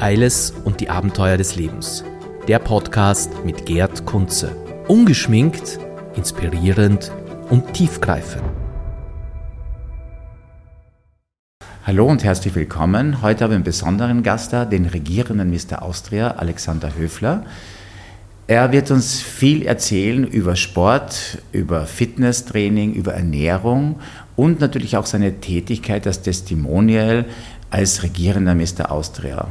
Eiles und die Abenteuer des Lebens. Der Podcast mit Gerd Kunze. Ungeschminkt, inspirierend und tiefgreifend. Hallo und herzlich willkommen. Heute habe ich einen besonderen Gast da, den regierenden Mr. Austria, Alexander Höfler. Er wird uns viel erzählen über Sport, über Fitnesstraining, über Ernährung und natürlich auch seine Tätigkeit als Testimonial als regierender Mr. Austria.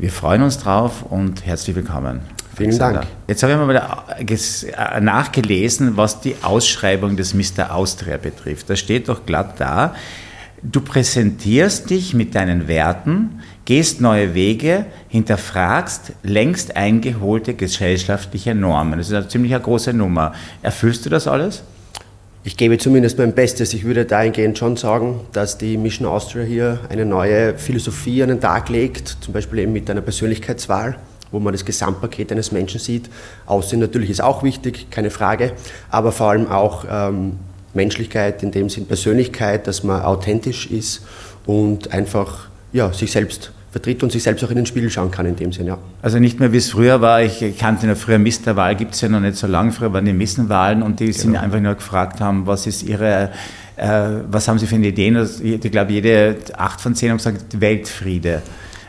Wir freuen uns drauf und herzlich willkommen. Vielen Dank. Jetzt habe ich mal nachgelesen, was die Ausschreibung des Mr. Austria betrifft. Da steht doch glatt da, du präsentierst dich mit deinen Werten, gehst neue Wege, hinterfragst längst eingeholte gesellschaftliche Normen. Das ist eine ziemlich große Nummer. Erfüllst du das alles? Ich gebe zumindest mein Bestes. Ich würde dahingehend schon sagen, dass die Mission Austria hier eine neue Philosophie an den Tag legt, zum Beispiel eben mit einer Persönlichkeitswahl, wo man das Gesamtpaket eines Menschen sieht. Aussehen natürlich ist auch wichtig, keine Frage, aber vor allem auch ähm, Menschlichkeit, in dem Sinn Persönlichkeit, dass man authentisch ist und einfach ja, sich selbst vertritt und sich selbst auch in den Spiegel schauen kann in dem Sinne. Ja. Also nicht mehr wie es früher war, ich kannte noch früher Misterwahl, gibt es ja noch nicht so lange, früher waren die Missenwahlen und die genau. sind einfach nur gefragt haben, was ist ihre, äh, was haben sie für eine Idee? Ich glaube, jede acht von zehn haben gesagt, Weltfriede.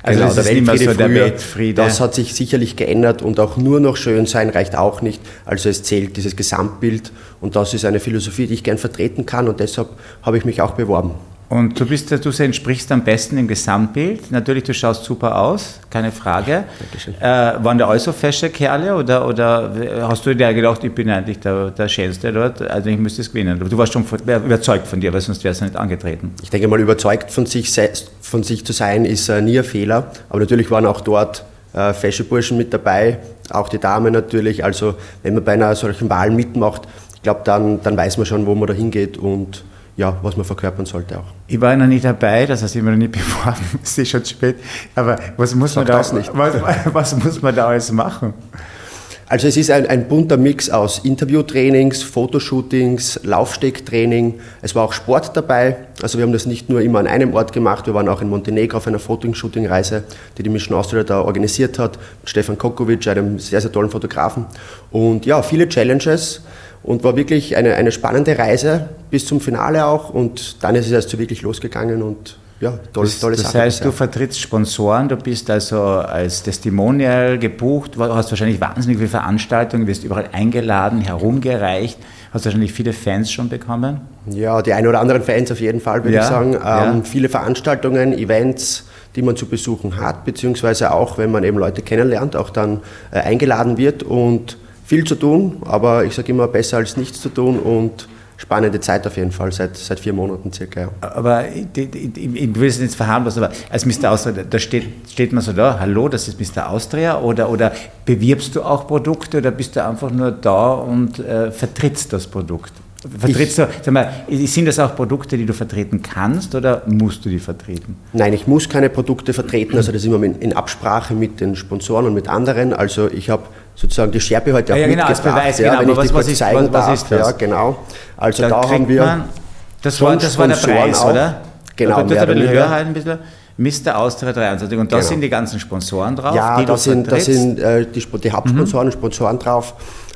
Also genau, der Weltfriede, so der Weltfriede. Das hat sich sicherlich geändert und auch nur noch schön sein reicht auch nicht. Also es zählt dieses Gesamtbild und das ist eine Philosophie, die ich gern vertreten kann und deshalb habe ich mich auch beworben. Und du bist, du entsprichst am besten im Gesamtbild. Natürlich, du schaust super aus, keine Frage. Dankeschön. Äh, waren da alles so fesche Kerle oder, oder hast du dir gedacht, ich bin eigentlich der, der Schönste dort, also ich müsste es gewinnen? Du warst schon überzeugt von dir, weil sonst wärst du nicht angetreten. Ich denke mal, überzeugt von sich, von sich zu sein, ist äh, nie ein Fehler. Aber natürlich waren auch dort äh, fesche Burschen mit dabei, auch die Damen natürlich. Also wenn man bei einer solchen Wahl mitmacht, ich glaube, dann, dann weiß man schon, wo man da hingeht und ja, was man verkörpern sollte auch. Ich war noch nicht dabei, das heißt, ich bin noch nicht beworben, es ist schon spät. Aber was muss, man da, was, was muss man da alles machen? Also es ist ein, ein, bunter Mix aus Interviewtrainings, Fotoshootings, Laufstegtraining. Es war auch Sport dabei. Also wir haben das nicht nur immer an einem Ort gemacht, wir waren auch in Montenegro auf einer Fotoshooting-Reise, die die Mission Austria da organisiert hat, mit Stefan Kokovic, einem sehr, sehr tollen Fotografen. Und ja, viele Challenges und war wirklich eine, eine spannende Reise bis zum Finale auch und dann ist es erst so wirklich losgegangen und ja, tolle, tolle das, Sache. Das heißt, du vertrittst Sponsoren, du bist also als Testimonial gebucht, hast wahrscheinlich wahnsinnig viele Veranstaltungen, wirst überall eingeladen, herumgereicht, hast wahrscheinlich viele Fans schon bekommen? Ja, die ein oder anderen Fans auf jeden Fall, würde ja, ich sagen. Ähm, ja. Viele Veranstaltungen, Events, die man zu besuchen hat, beziehungsweise auch, wenn man eben Leute kennenlernt, auch dann äh, eingeladen wird und viel zu tun, aber ich sage immer besser als nichts zu tun und spannende Zeit auf jeden Fall, seit, seit vier Monaten circa. Ja. Aber ich, ich, ich will es nicht verharmlosen, aber als Mr. Austria, da steht, steht man so da, hallo, das ist Mr. Austria oder, oder bewirbst du auch Produkte oder bist du einfach nur da und äh, vertrittst das Produkt? Vertrittst du, sag mal, sind das auch Produkte, die du vertreten kannst oder musst du die vertreten? Nein, ich muss keine Produkte vertreten, also das ist immer in Absprache mit den Sponsoren und mit anderen. Also ich habe sozusagen die Scherbe heute auch ja, genau, mitgebracht, Beweis, ja, genau, wenn ich was, was, ist, was, was ist das? Ja, genau. Also da, da haben wir man, das war, das war der Preis, auch. oder? Genau, mehr oder. Höher halt ein bisschen. Mr. Austria 23 und da genau. sind die ganzen Sponsoren drauf, ja, die da sind, da sind äh, die, die Hauptsponsoren und mhm. Sponsoren drauf.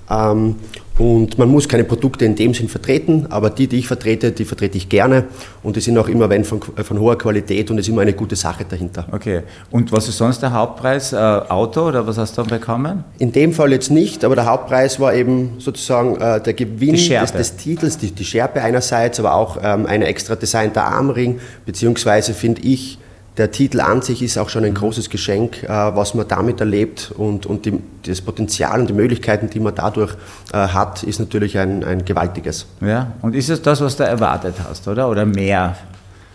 Ähm, und man muss keine Produkte in dem Sinn vertreten, aber die, die ich vertrete, die vertrete ich gerne. Und die sind auch immer wenn von, von hoher Qualität und es ist immer eine gute Sache dahinter. Okay. Und was ist sonst der Hauptpreis? Äh, Auto oder was hast du bekommen? In dem Fall jetzt nicht, aber der Hauptpreis war eben sozusagen äh, der Gewinn des, des, Titels, die, die, Schärpe einerseits, aber auch ähm, ein extra designter Armring, beziehungsweise finde ich, der Titel an sich ist auch schon ein großes Geschenk, äh, was man damit erlebt und, und die, das Potenzial und die Möglichkeiten, die man dadurch äh, hat, ist natürlich ein, ein gewaltiges. Ja, und ist es das, was du erwartet hast, oder? Oder mehr?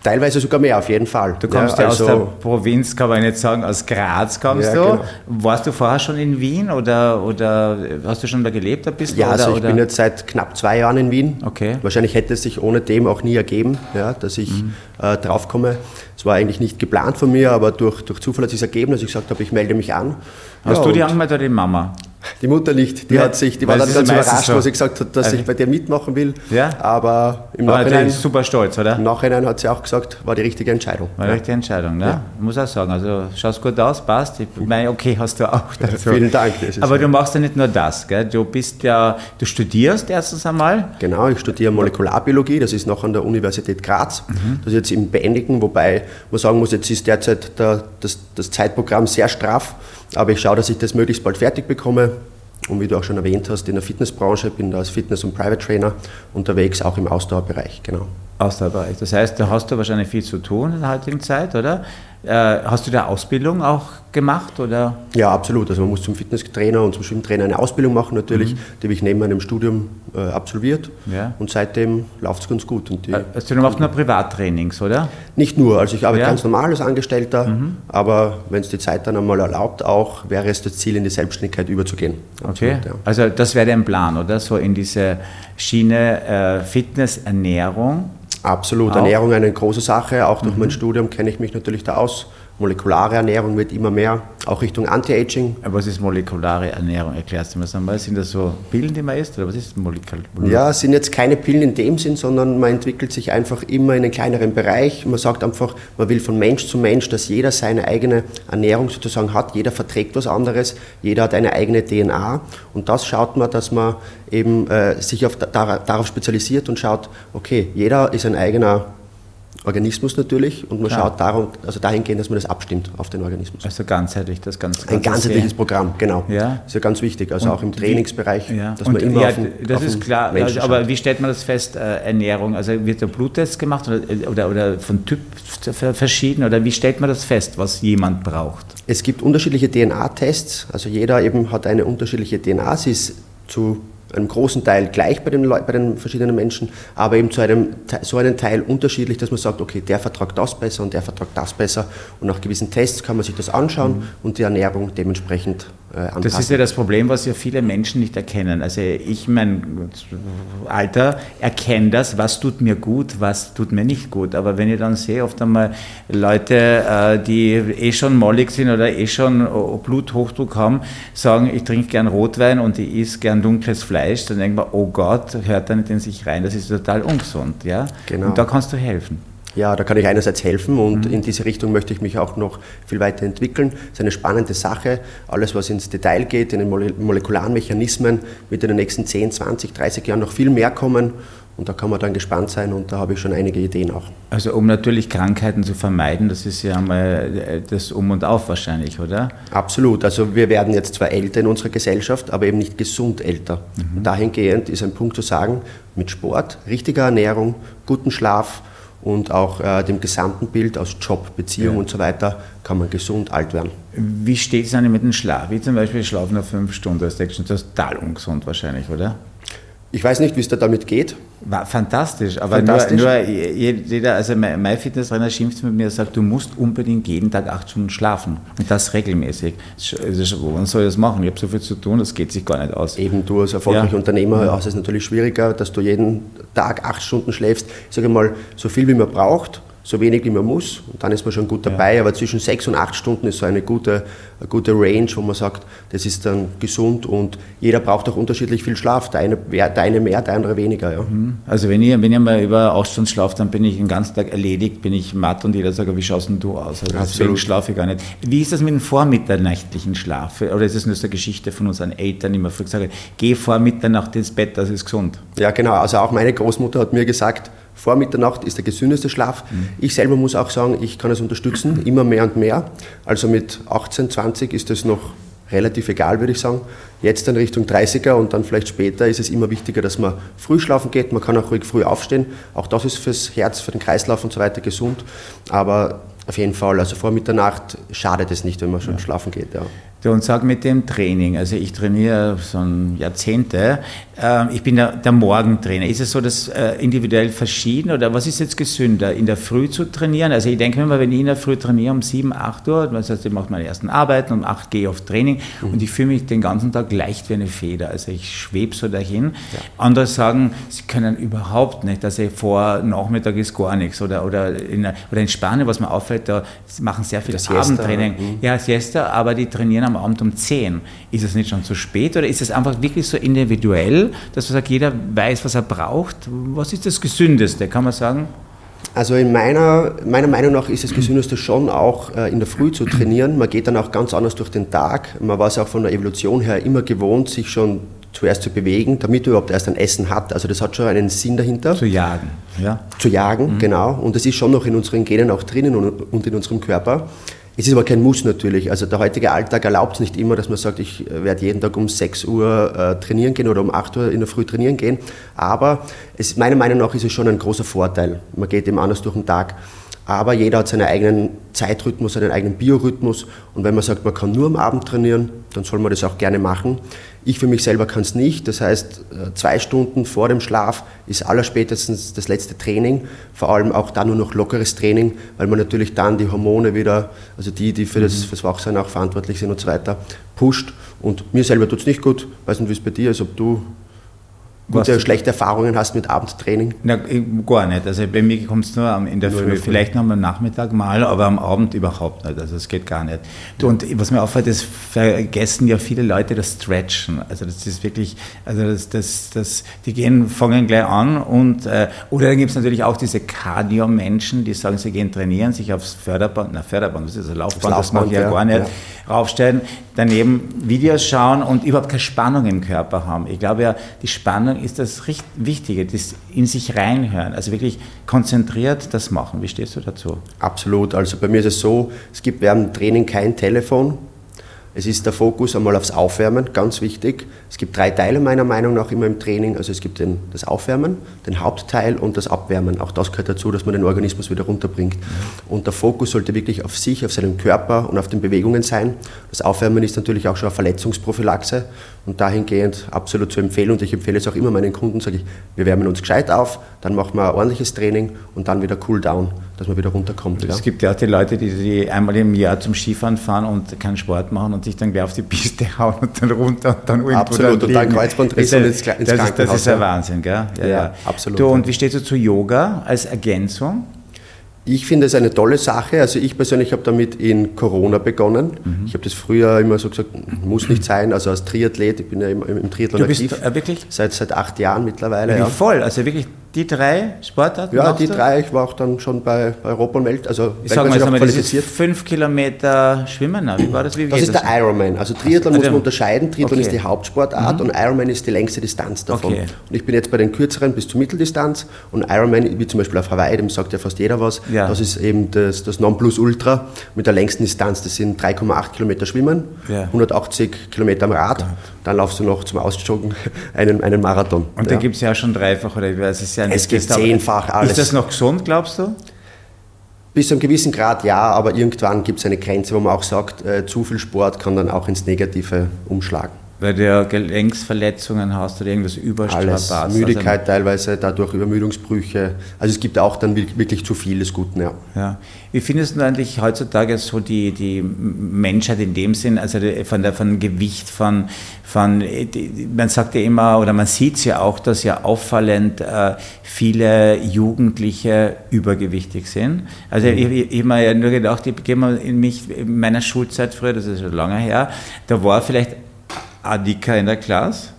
Teilweise sogar mehr, auf jeden Fall. Du kommst ja, also, aus der Provinz, kann man nicht sagen, aus Graz kommst ja, du. Genau. Warst du vorher schon in Wien oder, oder hast du schon da gelebt ein bisschen? Ja, oder, also ich oder? bin jetzt seit knapp zwei Jahren in Wien. Okay. Wahrscheinlich hätte es sich ohne dem auch nie ergeben, ja, dass ich mhm. äh, draufkomme. Es war eigentlich nicht geplant von mir, aber durch, durch Zufall hat sich ergeben, dass ich gesagt habe, ich melde mich an. Hast ja, du die angemeldet oder die Mama? Die Mutter nicht, die Ja, hat sich, die war dann ganz ja überrascht, so. wo sie gesagt hat, dass Also- ich bei dir mitmachen will. Ja. Aber im War Nachhinein, super stolz, oder? im Nachhinein hat sie auch gesagt, war die richtige Entscheidung. War eine richtige Entscheidung, ne? Ich muss auch sagen, also schaust gut aus, passt. Ich meine, okay, hast du auch. dazu. Vielen Dank, Aber ja- du machst ja nicht nur das, gell? Du bist ja, du studierst erstens einmal. Genau, ich studiere Molekularbiologie, das ist noch an der Universität Graz. Mhm. Das ist jetzt im Beendigen, wobei man sagen muss, jetzt ist derzeit der, das, das Zeitprogramm sehr straff, aber ich schaue, dass ich das möglichst bald fertig bekomme. Und wie du auch schon erwähnt hast, in der Fitnessbranche, bin da als Fitness- und Private Trainer unterwegs, auch im Ausdauerbereich, genau. Ausdauerbereich. Das heißt, da hast du wahrscheinlich viel zu tun in der heutigen Zeit, oder? Äh, hast du da Ausbildung auch gemacht, oder? Ja, absolut. Also man muss zum Fitnesstrainer und zum Schwimmtrainer eine Ausbildung machen natürlich, die habe ich neben meinem Studium äh, absolviert. Mhm. Ja. Und seitdem läuft es ganz gut. Und die, Also du machst nur Privattrainings, oder? Nicht nur, also ich arbeite Ja. Mhm. ganz normal als Angestellter, aber wenn es die Zeit dann einmal erlaubt, auch wäre es das Ziel, in die Selbstständigkeit überzugehen. Okay. Absolut, ja. Also das wäre dein Plan, oder? So in diese Schiene äh, Fitness, Ernährung. Absolut. Auch. Ernährung eine große Sache. Auch Mhm. durch mein Studium kenne ich mich natürlich da aus. Molekulare Ernährung wird immer mehr, auch Richtung Anti-Aging. Was ist molekulare Ernährung? Erklärst du mir das einmal? Sind das so Pillen, die man isst, oder was ist molekul Ja, es sind jetzt keine Pillen in dem Sinn, sondern man entwickelt sich einfach immer in einen kleineren Bereich. Man sagt einfach, man will von Mensch zu Mensch, dass jeder seine eigene Ernährung sozusagen hat. Jeder verträgt was anderes, jeder hat eine eigene DNA. Und das schaut man, dass man eben äh, sich auf, da, darauf spezialisiert und schaut, okay, jeder ist ein eigener Organismus natürlich und man Klar. schaut darum, also dahingehend, dass man das abstimmt auf den Organismus. Also ganzheitlich das Ganze. Ein ganzheitliches. Programm, genau. Ja. Ist ja ganz wichtig, also auch im Trainingsbereich, Ja. dass Und, man immer ja, auf den, das auf ist klar. Menschen aber wie stellt man das fest, äh, Ernährung? Also wird der Bluttest gemacht oder, oder, oder von Typ ver- verschieden? Oder wie stellt man das fest, was jemand braucht? Es gibt unterschiedliche DNA-Tests, also jeder eben hat eine unterschiedliche DNA. Sie ist zu einem großen Teil gleich bei den, Leu bei den verschiedenen Menschen, aber eben zu einem, so einen Teil unterschiedlich, dass man sagt, okay, der vertragt das besser und der vertragt das besser. Und nach gewissen Tests kann man sich das anschauen und die Ernährung dementsprechend anpassen. Das ist ja das Problem, was ja viele Menschen nicht erkennen. Also ich, mein Alter, erkenne das, was tut mir gut, was tut mir nicht gut. Aber wenn ich dann sehe, oft einmal Leute, äh, die eh schon mollig sind oder eh schon äh, Bluthochdruck haben, sagen, ich trinke gern Rotwein und ich esse gern dunkles Fleisch, dann denkt man, oh Gott, hört da nicht in sich rein, das ist total ungesund. Ja? Genau. Und da kannst du helfen. Ja, da kann ich einerseits helfen und Mhm. in diese Richtung möchte ich mich auch noch viel weiter entwickeln. Es ist eine spannende Sache. Alles, was ins Detail geht, in den mole- molekularen Mechanismen, wird in den nächsten 10, 20, 30 Jahren noch viel mehr kommen und da kann man dann gespannt sein und da habe ich schon einige Ideen auch. Also um natürlich Krankheiten zu vermeiden, das ist ja mal äh, das Um und Auf wahrscheinlich, oder? Absolut. Also wir werden jetzt zwar älter in unserer Gesellschaft, aber eben nicht gesund älter. Mhm. Dahingehend ist ein Punkt zu sagen, mit Sport, richtiger Ernährung, guten Schlaf und auch äh, dem gesamten Bild aus Job, Beziehung Ja. und so weiter kann man gesund alt werden. Wie steht es eigentlich mit dem Schlaf? Wie zum Beispiel schlafen nur fünf Stunden, das ist schon total ungesund wahrscheinlich, oder? Ich weiß nicht, wie es da damit geht. War fantastisch, aber Fantastisch. Nur, nur jeder, also mein Fitnesstrainer schimpft mit mir und sagt, du musst unbedingt jeden Tag acht Stunden schlafen und das regelmäßig. Wann soll ich das machen? Ich habe so viel zu tun, das geht sich gar nicht aus. Eben du als erfolgreicher Ja. Unternehmer hast es natürlich schwieriger, dass du jeden Tag acht Stunden schläfst. Ich sage mal, so viel wie man braucht, so wenig wie man muss und dann ist man schon gut dabei. Aber zwischen sechs und acht Stunden ist so eine gute, eine gute Range, wo man sagt, das ist dann gesund und jeder braucht auch unterschiedlich viel Schlaf. Der eine, der eine mehr, der andere weniger. Ja. Also wenn ihr, wenn mal über acht Stunden schlaft, dann bin ich den ganzen Tag erledigt, bin ich matt und jeder sagt, wie schaust denn du aus? Also deswegen schlafe ich gar nicht. Wie ist das mit dem vormitternächtlichen Schlaf? Oder ist es nur so eine Geschichte von unseren Eltern, die immer früh gesagt haben, geh vor Mitternacht ins Bett, das ist gesund? Ja, genau. Also auch meine Großmutter hat mir gesagt, vor Mitternacht ist der gesündeste Schlaf. Ich selber muss auch sagen, ich kann es unterstützen, immer mehr und mehr. Also mit 18, 20 ist es noch relativ egal, würde ich sagen. Jetzt dann Richtung 30er und dann vielleicht später ist es immer wichtiger, dass man früh schlafen geht. Man kann auch ruhig früh aufstehen. Auch das ist fürs Herz, für den Kreislauf und so weiter gesund. Aber auf jeden Fall, also vor Mitternacht schadet es nicht, wenn man schon schlafen geht. Ja. Und sag mit dem Training, also ich trainiere schon Jahrzehnte, ähm, ich bin der, der Morgentrainer. Ist es so, dass äh, individuell verschieden oder was ist jetzt gesünder, in der Früh zu trainieren? Also ich denke mir mal, wenn ich in der Früh trainiere um 7, 8 Uhr, das heißt, ich mache meine ersten Arbeiten, um 8 gehe ich auf Training und ich fühle mich den ganzen Tag leicht wie eine Feder. Also ich schwebe so dahin. Ja. Andere sagen, sie können überhaupt nicht. Also vor Nachmittag ist gar nichts. Oder, oder, in, oder in Spanien, was mir auffällt, da machen sehr viel Abendtraining. Mhm. Ja, Siesta, aber die trainieren am Abend um 10. Ist es nicht schon zu spät oder ist es einfach wirklich so individuell, dass man sagt, jeder weiß, was er braucht? Was ist das Gesündeste, kann man sagen? Also in meiner, meiner Meinung nach ist es gesündeste schon auch äh, in der Früh zu trainieren. Man geht dann auch ganz anders durch den Tag. Man war es auch von der Evolution her immer gewohnt, sich schon zuerst zu bewegen, damit man überhaupt erst ein Essen hat. Also das hat schon einen Sinn dahinter. Zu jagen, ja. Zu jagen, mhm. genau. Und das ist schon noch in unseren Genen auch drinnen und in unserem Körper. Es ist aber kein Muss natürlich. Also der heutige Alltag erlaubt es nicht immer, dass man sagt, ich werde jeden Tag um 6 Uhr äh, trainieren gehen oder um 8 Uhr in der Früh trainieren gehen. Aber es, meiner Meinung nach ist es schon ein großer Vorteil. Man geht eben anders durch den Tag. Aber jeder hat seinen eigenen Zeitrhythmus, seinen eigenen Biorhythmus. Und wenn man sagt, man kann nur am Abend trainieren, dann soll man das auch gerne machen. Ich für mich selber kann es nicht. Das heißt, äh, zwei Stunden vor dem Schlaf ist allerspätestens das letzte Training. Vor allem auch dann nur noch lockeres Training, weil man natürlich dann die Hormone wieder, also die, die für das, mhm. fürs Wachsein auch verantwortlich sind und so weiter, pusht. Und mir selber tut es nicht gut. Weiß nicht, wie es bei dir ist, ob du gute, Was, schlechte Erfahrungen hast mit Abendtraining? Na, gar nicht. Also bei mir kommt es nur in der nur Früh. Vielleicht noch am Nachmittag mal, aber am Abend überhaupt nicht. Also es geht gar nicht. Und was mir auffällt, ist, vergessen ja viele Leute das Stretchen. Also das ist wirklich, also das, das, das, die gehen, fangen gleich an und, äh, oder dann gibt es natürlich auch diese Cardio-Menschen, die sagen, sie gehen trainieren, sich aufs Förderband, na Förderband, das ist ein Laufband, das, das mache ich ja, ja gar nicht, ja. raufstellen, daneben Videos schauen und überhaupt keine Spannung im Körper haben. Ich glaube ja, die Spannung ist das Wichtige, das in sich reinhören, also wirklich konzentriert das machen. Wie stehst du dazu? Absolut. Also bei mir ist es so, es gibt während dem Training kein Telefon, es ist der Fokus einmal aufs Aufwärmen, ganz wichtig. Es gibt drei Teile meiner Meinung nach immer im Training. Also es gibt den, das Aufwärmen, den Hauptteil und das Abwärmen. Auch das gehört dazu, dass man den Organismus wieder runterbringt. Und der Fokus sollte wirklich auf sich, auf seinen Körper und auf den Bewegungen sein. Das Aufwärmen ist natürlich auch schon eine Verletzungsprophylaxe und dahingehend absolut zu empfehlen. Und ich empfehle es auch immer meinen Kunden, sage ich, wir wärmen uns gescheit auf, dann machen wir ein ordentliches Training und dann wieder Cool Down, dass man wieder runterkommt. Es ja. gibt ja auch die Leute, die, die einmal im Jahr zum Skifahren fahren und keinen Sport machen und sich dann gleich auf die Piste hauen und dann runter und dann irgendwo Absolut, dann und dann Kreuzbandriss und ins, ins das Krankenhaus. Ist, das ist ein Wahnsinn, gell? Ja, ja, ja. absolut. Du, und wie stehst du zu Yoga als Ergänzung? Ich finde es eine tolle Sache. Also ich persönlich habe damit in Corona begonnen. Mhm. Ich habe das früher immer so gesagt, muss nicht sein. Also als Triathlet, ich bin ja im, im Triathlon du bist, aktiv. Äh, wirklich? Seit, seit acht Jahren mittlerweile. Ja. voll, also wirklich die drei Sportarten? Ja, die du? drei. Ich war auch dann schon bei, Europa und Welt. Also ich sage mal, jetzt mal, das ist fünf Kilometer Schwimmen. Wie war das? Wie das ist das? der Ironman. Also Triathlon also, muss man unterscheiden. Triathlon okay. ist die Hauptsportart mhm. und Ironman ist die längste Distanz davon. Okay. Und ich bin jetzt bei den kürzeren bis zur Mitteldistanz und Ironman, wie zum Beispiel auf Hawaii, dem sagt ja fast jeder was, ja. das ist eben das, das Nonplusultra mit der längsten Distanz. Das sind 3,8 Kilometer Schwimmen, ja. 180 Kilometer am Rad. Ja. Dann laufst du noch zum Ausjoggen einen, einen Marathon. Und da gibt es ja schon dreifach, oder es ja Es gibt zehnfach alles. Ist das noch gesund, glaubst du? Bis zu einem gewissen Grad ja, aber irgendwann gibt es eine Grenze, wo man auch sagt, äh, zu viel Sport kann dann auch ins Negative umschlagen weil du Gelenksverletzungen hast oder irgendwas überstrapazt. Alles, Müdigkeit also, teilweise, dadurch Übermüdungsbrüche. Also es gibt auch dann wirklich zu viel des Guten, ja. ja. Wie findest du eigentlich heutzutage so die, die Menschheit in dem Sinn, also von der von Gewicht, von, von die, man sagt ja immer, oder man sieht es ja auch, dass ja auffallend äh, viele Jugendliche übergewichtig sind. Also mhm. ich, ich, ich habe mir ja nur gedacht, ich gehe mal in mich, in meiner Schulzeit früher, das ist schon lange her, da war vielleicht Adika in der Klasse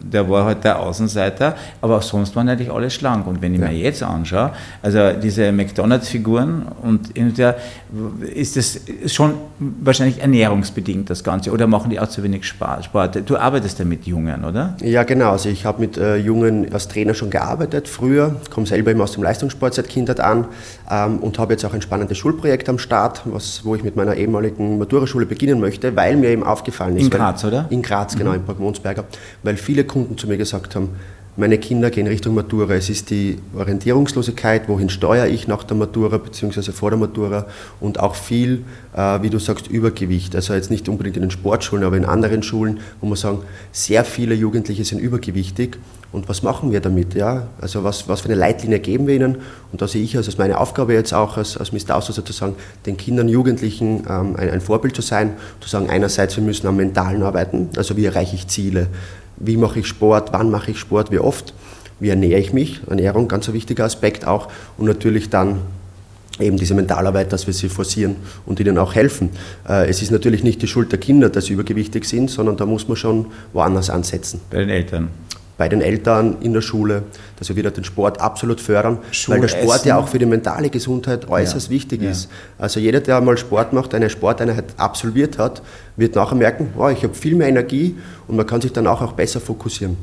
der war halt der Außenseiter, aber auch sonst waren eigentlich alle schlank. Und wenn ich ja. mir jetzt anschaue, also diese McDonalds-Figuren und der ist das schon wahrscheinlich ernährungsbedingt das Ganze oder machen die auch zu wenig Sport? Du arbeitest ja mit Jungen, oder? Ja, genau. Also ich habe mit äh, Jungen als Trainer schon gearbeitet früher, komme selber immer aus dem Leistungssport seit Kindheit an ähm, und habe jetzt auch ein spannendes Schulprojekt am Start, was, wo ich mit meiner ehemaligen Maturaschule beginnen möchte, weil mir eben aufgefallen ist. In Graz, weil, oder? In Graz, genau, mhm. in Park Monsberger, weil viele Kunden zu mir gesagt haben, meine Kinder gehen Richtung Matura. Es ist die Orientierungslosigkeit, wohin steuere ich nach der Matura bzw. vor der Matura und auch viel, äh, wie du sagst, Übergewicht. Also jetzt nicht unbedingt in den Sportschulen, aber in anderen Schulen, wo man sagen, sehr viele Jugendliche sind übergewichtig. Und was machen wir damit? Ja? Also was, was für eine Leitlinie geben wir ihnen? Und da sehe ich also als meine Aufgabe jetzt auch als, als Mr. Außer sozusagen, den Kindern, Jugendlichen ähm, ein, ein Vorbild zu sein, zu sagen, einerseits, wir müssen am Mentalen arbeiten, also wie erreiche ich Ziele, wie mache ich Sport, wann mache ich Sport, wie oft, wie ernähre ich mich, Ernährung, ganz ein wichtiger Aspekt auch und natürlich dann eben diese Mentalarbeit, dass wir sie forcieren und ihnen auch helfen. Äh, es ist natürlich nicht die Schuld der Kinder, dass sie übergewichtig sind, sondern da muss man schon woanders ansetzen. Bei den Eltern bei den Eltern in der Schule, dass wir wieder den Sport absolut fördern, weil der Sport ja auch für die mentale Gesundheit äußerst ja. wichtig ja. ist. Also jeder, der mal Sport macht, eine Sporteinheit absolviert hat, wird nachher merken, oh, ich habe viel mehr Energie und man kann sich dann auch, auch besser fokussieren.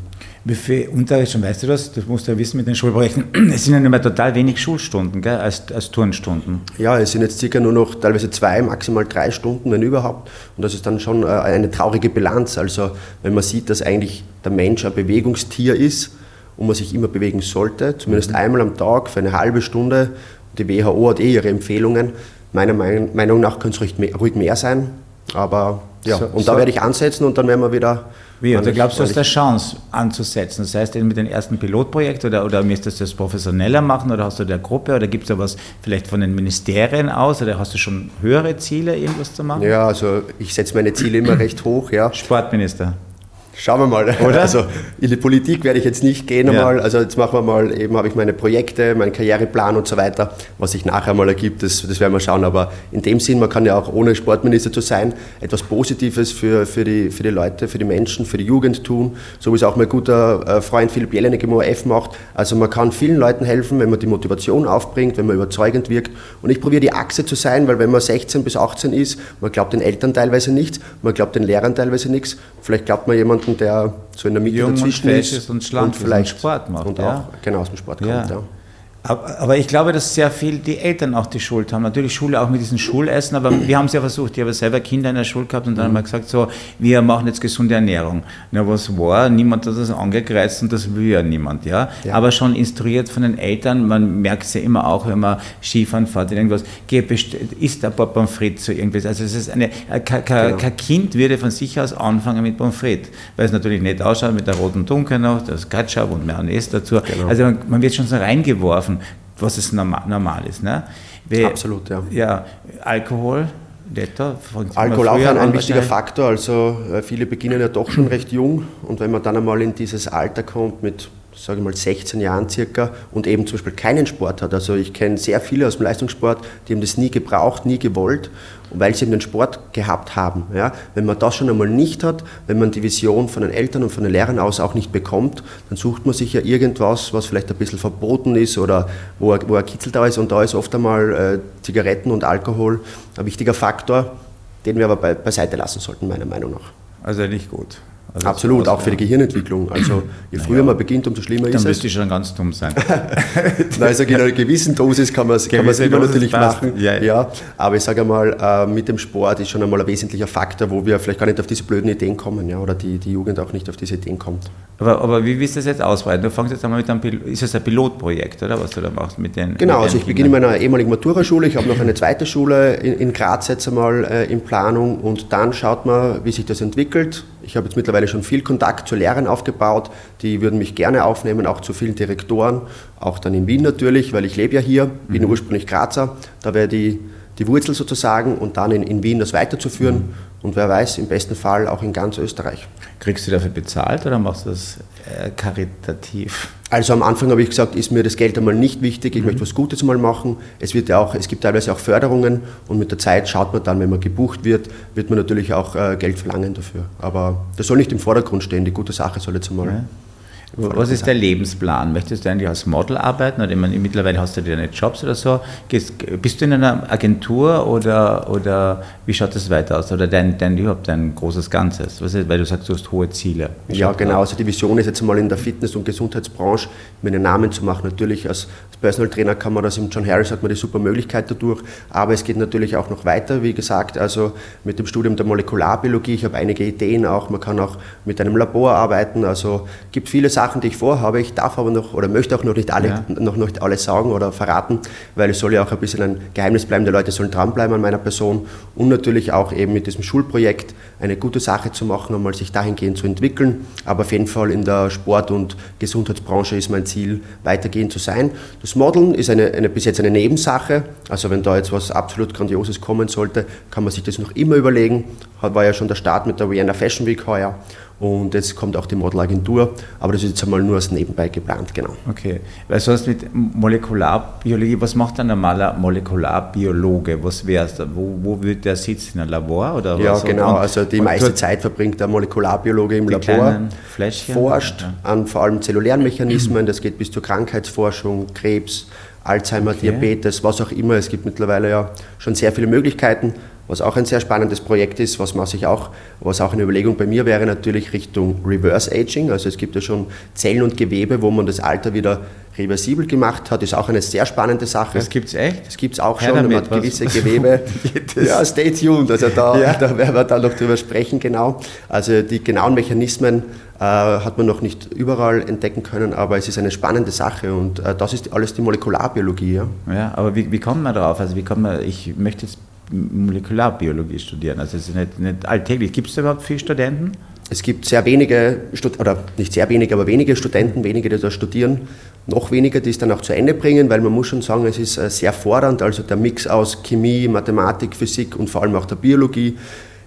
Wie viel Unterricht, schon weißt du das, das musst du ja wissen mit den Schulprojekten, es sind ja nur mehr total wenig Schulstunden gell, als, als Turnstunden. Ja, es sind jetzt circa nur noch teilweise zwei, maximal drei Stunden, wenn überhaupt. Und das ist dann schon äh, eine traurige Bilanz. Also wenn man sieht, dass eigentlich der Mensch ein Bewegungstier ist und man sich immer bewegen sollte, zumindest mhm. einmal am Tag für eine halbe Stunde. Die WHO hat eh ihre Empfehlungen. Meiner Meinung nach könnte es ruhig mehr sein. Aber ja, so, und so. da werde ich ansetzen und dann werden wir wieder wie, da glaubst du, hast eine Chance anzusetzen? Das heißt, mit dem ersten Pilotprojekt oder, oder müsstest du das professioneller machen oder hast du der Gruppe oder gibt es da was vielleicht von den Ministerien aus oder hast du schon höhere Ziele, irgendwas zu machen? Ja, also ich setze meine Ziele immer recht hoch. Ja. Sportminister. Schauen wir mal. Oder? Also in die Politik werde ich jetzt nicht gehen ja. einmal. Also jetzt machen wir mal, eben habe ich meine Projekte, meinen Karriereplan und so weiter. Was sich nachher mal ergibt, das, das werden wir schauen. Aber in dem Sinn, man kann ja auch ohne Sportminister zu sein, etwas Positives für, für, die, für die Leute, für die Menschen, für die Jugend tun. So wie es auch mein guter äh, Freund Philipp Jelinek im ORF macht. Also man kann vielen Leuten helfen, wenn man die Motivation aufbringt, wenn man überzeugend wirkt. Und ich probiere die Achse zu sein, weil wenn man 16 bis 18 ist, man glaubt den Eltern teilweise nichts, man glaubt den Lehrern teilweise nichts. Vielleicht glaubt man jemanden, der so in der Mitte Jung dazwischen und ist und schlank und vielleicht Sport macht. Und ja. auch genau aus dem Sport kommt. Ja. Aber ich glaube, dass sehr viel die Eltern auch die Schuld haben. Natürlich Schule auch mit diesem Schulessen, aber wir haben es ja versucht. Ich habe selber Kinder in der Schule gehabt und dann haben wir gesagt, so, wir machen jetzt gesunde Ernährung. Na, was war? Niemand hat das angekreizt und das will ja niemand, ja? ja. Aber schon instruiert von den Eltern, man merkt es ja immer auch, wenn man Skifahren fährt, irgendwas, geh, isst ein paar Pommes frites so irgendwas. Also es ist eine, kein, genau. kein Kind würde von sich aus anfangen mit Pommes frites, weil es natürlich nicht ausschaut mit der roten Dunkel noch, das Ketchup und Mayonnaise dazu. Genau. Also man, man wird schon so reingeworfen was es normal, normal ist. Ne? Wie, Absolut, ja. Ja, Alkohol, Netter, Alkohol auch ein, ein wichtiger Faktor. Also äh, viele beginnen ja doch schon recht jung und wenn man dann einmal in dieses Alter kommt mit sage ich mal 16 Jahren circa und eben zum Beispiel keinen Sport hat. Also ich kenne sehr viele aus dem Leistungssport, die haben das nie gebraucht, nie gewollt, weil sie eben den Sport gehabt haben. Ja? Wenn man das schon einmal nicht hat, wenn man die Vision von den Eltern und von den Lehrern aus auch nicht bekommt, dann sucht man sich ja irgendwas, was vielleicht ein bisschen verboten ist oder wo, wo ein Kitzel da ist und da ist oft einmal äh, Zigaretten und Alkohol ein wichtiger Faktor, den wir aber beiseite lassen sollten, meiner Meinung nach. Also nicht gut. Also Absolut, auch für die Gehirnentwicklung. Also je früher ja. man beginnt, umso schlimmer Dann ist es. Dann müsste ich schon ganz dumm sein. Also in einer gewissen Dosis kann man es immer natürlich passt. machen. Ja, ja. Aber ich sage einmal, äh, mit dem Sport ist schon einmal ein wesentlicher Faktor, wo wir vielleicht gar nicht auf diese blöden Ideen kommen ja, oder die, die Jugend auch nicht auf diese Ideen kommt. Aber, aber wie willst du das jetzt ausbreiten? Du fängst jetzt einmal mit einem Pilot, ist das ein Pilotprojekt, oder was du da machst mit den Genau, mit also ich beginne in meiner ehemaligen Matura-Schule, ich habe noch eine zweite Schule in, in Graz jetzt einmal äh, in Planung und dann schaut man, wie sich das entwickelt. Ich habe jetzt mittlerweile schon viel Kontakt zu Lehrern aufgebaut, die würden mich gerne aufnehmen, auch zu vielen Direktoren, auch dann in Wien natürlich, weil ich lebe ja hier, bin mhm. ursprünglich Grazer, da wäre die, die Wurzel sozusagen und dann in, in Wien das weiterzuführen mhm. Und wer weiß, im besten Fall auch in ganz Österreich. Kriegst du dafür bezahlt oder machst du das äh, karitativ? Also am Anfang habe ich gesagt, ist mir das Geld einmal nicht wichtig, ich mhm. möchte was Gutes mal machen. Es, wird ja auch, es gibt teilweise auch Förderungen und mit der Zeit schaut man dann, wenn man gebucht wird, wird man natürlich auch äh, Geld verlangen dafür. Aber das soll nicht im Vordergrund stehen, die gute Sache soll jetzt einmal. Ja. Was ist der Lebensplan? Möchtest du eigentlich als Model arbeiten? Oder meine, mittlerweile hast du deine Jobs oder so. bist du in einer Agentur oder, oder wie schaut das weiter aus? Oder dein, dein, überhaupt dein großes Ganzes? Ist, weil du sagst, du hast hohe Ziele. ja, genau. Also die Vision ist jetzt mal in der Fitness- und Gesundheitsbranche mir einen Namen zu machen. Natürlich als, als Personal Trainer kann man das, im John Harris hat man die super Möglichkeit dadurch, aber es geht natürlich auch noch weiter, wie gesagt, also mit dem Studium der Molekularbiologie. Ich habe einige Ideen auch. Man kann auch mit einem Labor arbeiten. Also gibt viele Sachen, die ich vorhabe. Ich darf aber noch oder möchte auch noch nicht, alle, ja. noch nicht alles sagen oder verraten, weil es soll ja auch ein bisschen ein Geheimnis bleiben. Die Leute sollen dranbleiben an meiner Person und natürlich auch eben mit diesem Schulprojekt eine gute Sache zu machen, um mal sich dahingehend zu entwickeln. Aber auf jeden Fall in der Sport- und Gesundheitsbranche ist mein Ziel, weitergehend zu sein. Das Modeln ist eine, eine, bis jetzt eine Nebensache. Also wenn da jetzt was absolut Grandioses kommen sollte, kann man sich das noch immer überlegen. War ja schon der Start mit der Vienna Fashion Week heuer. Und jetzt kommt auch die Modelagentur, aber das ist jetzt einmal nur als nebenbei geplant, genau. Okay, weil sonst mit Molekularbiologie, was macht ein normaler Molekularbiologe? Was wäre es da? Wo, wo wird der sitzen? In einem Labor? Oder ja, was? genau, und, also die meiste Zeit verbringt der Molekularbiologe im Labor, forscht ja. an vor allem zellulären Mechanismen, das geht bis zur Krankheitsforschung, Krebs, Alzheimer, okay. Diabetes, was auch immer. Es gibt mittlerweile ja schon sehr viele Möglichkeiten was auch ein sehr spannendes Projekt ist, was, man sich auch, was auch eine Überlegung bei mir wäre, natürlich Richtung Reverse Aging. Also es gibt ja schon Zellen und Gewebe, wo man das Alter wieder reversibel gemacht hat, ist auch eine sehr spannende Sache. Das gibt es echt? Das gibt es auch Her schon, man hat gewisse Gewebe. ja, stay tuned, also da, ja. da werden wir dann noch drüber sprechen, genau. Also die genauen Mechanismen äh, hat man noch nicht überall entdecken können, aber es ist eine spannende Sache und äh, das ist alles die Molekularbiologie. Ja, ja aber wie, wie kommt man darauf? Also wie kommt man, ich möchte jetzt Molekularbiologie studieren. Also es ist nicht, nicht alltäglich. Gibt es überhaupt viele Studenten? Es gibt sehr wenige, oder nicht sehr wenige, aber wenige Studenten, wenige, die da studieren, noch weniger, die es dann auch zu Ende bringen, weil man muss schon sagen, es ist äh, sehr fordernd, also der Mix aus Chemie, Mathematik, Physik und vor allem auch der Biologie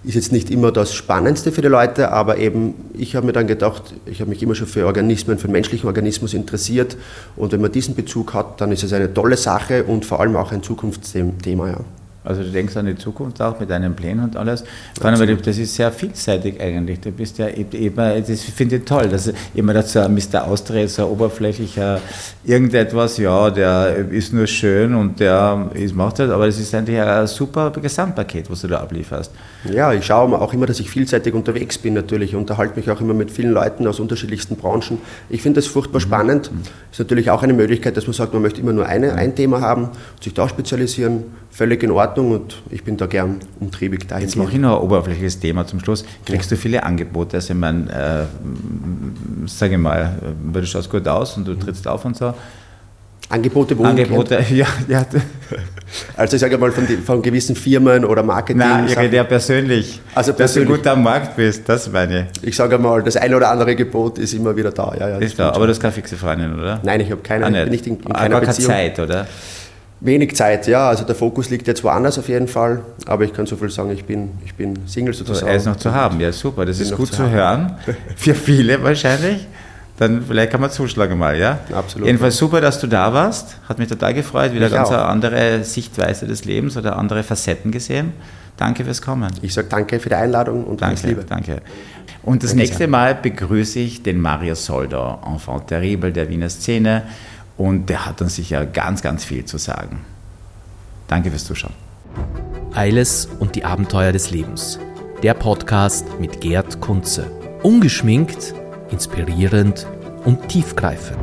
ist jetzt nicht immer das Spannendste für die Leute, aber eben, ich habe mir dann gedacht, ich habe mich immer schon für Organismen, für den menschlichen Organismus interessiert und wenn man diesen Bezug hat, dann ist es eine tolle Sache und vor allem auch ein Zukunftsthema. Ja. Also du denkst an die Zukunft auch mit deinen Plänen und alles. Aber das ist sehr vielseitig eigentlich. Du bist ja eben, das finde ich toll, dass immer dazu ein Mr. Austria so oberflächlicher irgendetwas, ja, der ist nur schön und der ist, macht das, aber es ist eigentlich ein super Gesamtpaket, was du da ablieferst. Ja, ich schaue auch immer, dass ich vielseitig unterwegs bin natürlich. Ich unterhalte mich auch immer mit vielen Leuten aus unterschiedlichsten Branchen. Ich finde das furchtbar mhm. spannend. Ist natürlich auch eine Möglichkeit, dass man sagt, man möchte immer nur eine, ein Thema haben, sich da spezialisieren völlig in Ordnung und ich bin da gern umtriebig dahin. Jetzt mache ich noch ein oberflächliches Thema zum Schluss. Kriegst ja. du viele Angebote? Also ich meine, äh, sage ich mal, du schaust gut aus und du trittst auf und so. Angebote wo? Angebote, ja, ja. Also ich sage mal von, von gewissen Firmen oder Marketing. Nein, ich rede ja persönlich. Also persönlich. Dass du gut am Markt bist, das meine ich. Ich sage mal, das eine oder andere Gebot ist immer wieder da. Ja, ja, ist da, aber du hast keine fixe Freundin, oder? Nein, ich habe keine. Ah, nicht. Bin nicht in, in keiner aber Beziehung. keine Zeit, oder? Wenig Zeit, ja. Also der Fokus liegt jetzt woanders auf jeden Fall. Aber ich kann so viel sagen, ich bin, ich bin Single sozusagen. er ist noch zu haben, ja super. Das ist gut zu, zu hören. Für viele wahrscheinlich. Dann vielleicht kann man zuschlagen mal, ja? Absolut. Jedenfalls super, dass du da warst. Hat mich total gefreut. Wieder ich ganz auch. eine andere Sichtweise des Lebens oder andere Facetten gesehen. Danke fürs Kommen. Ich sage danke für die Einladung und danke, alles Liebe. Danke. Und das nächste Mal begrüße ich den Mario Solder, Enfant terrible der Wiener Szene. Und der hat dann sicher ganz, ganz viel zu sagen. Danke fürs Zuschauen. Eiles und die Abenteuer des Lebens. Der Podcast mit Gerd Kunze. Ungeschminkt, inspirierend und tiefgreifend.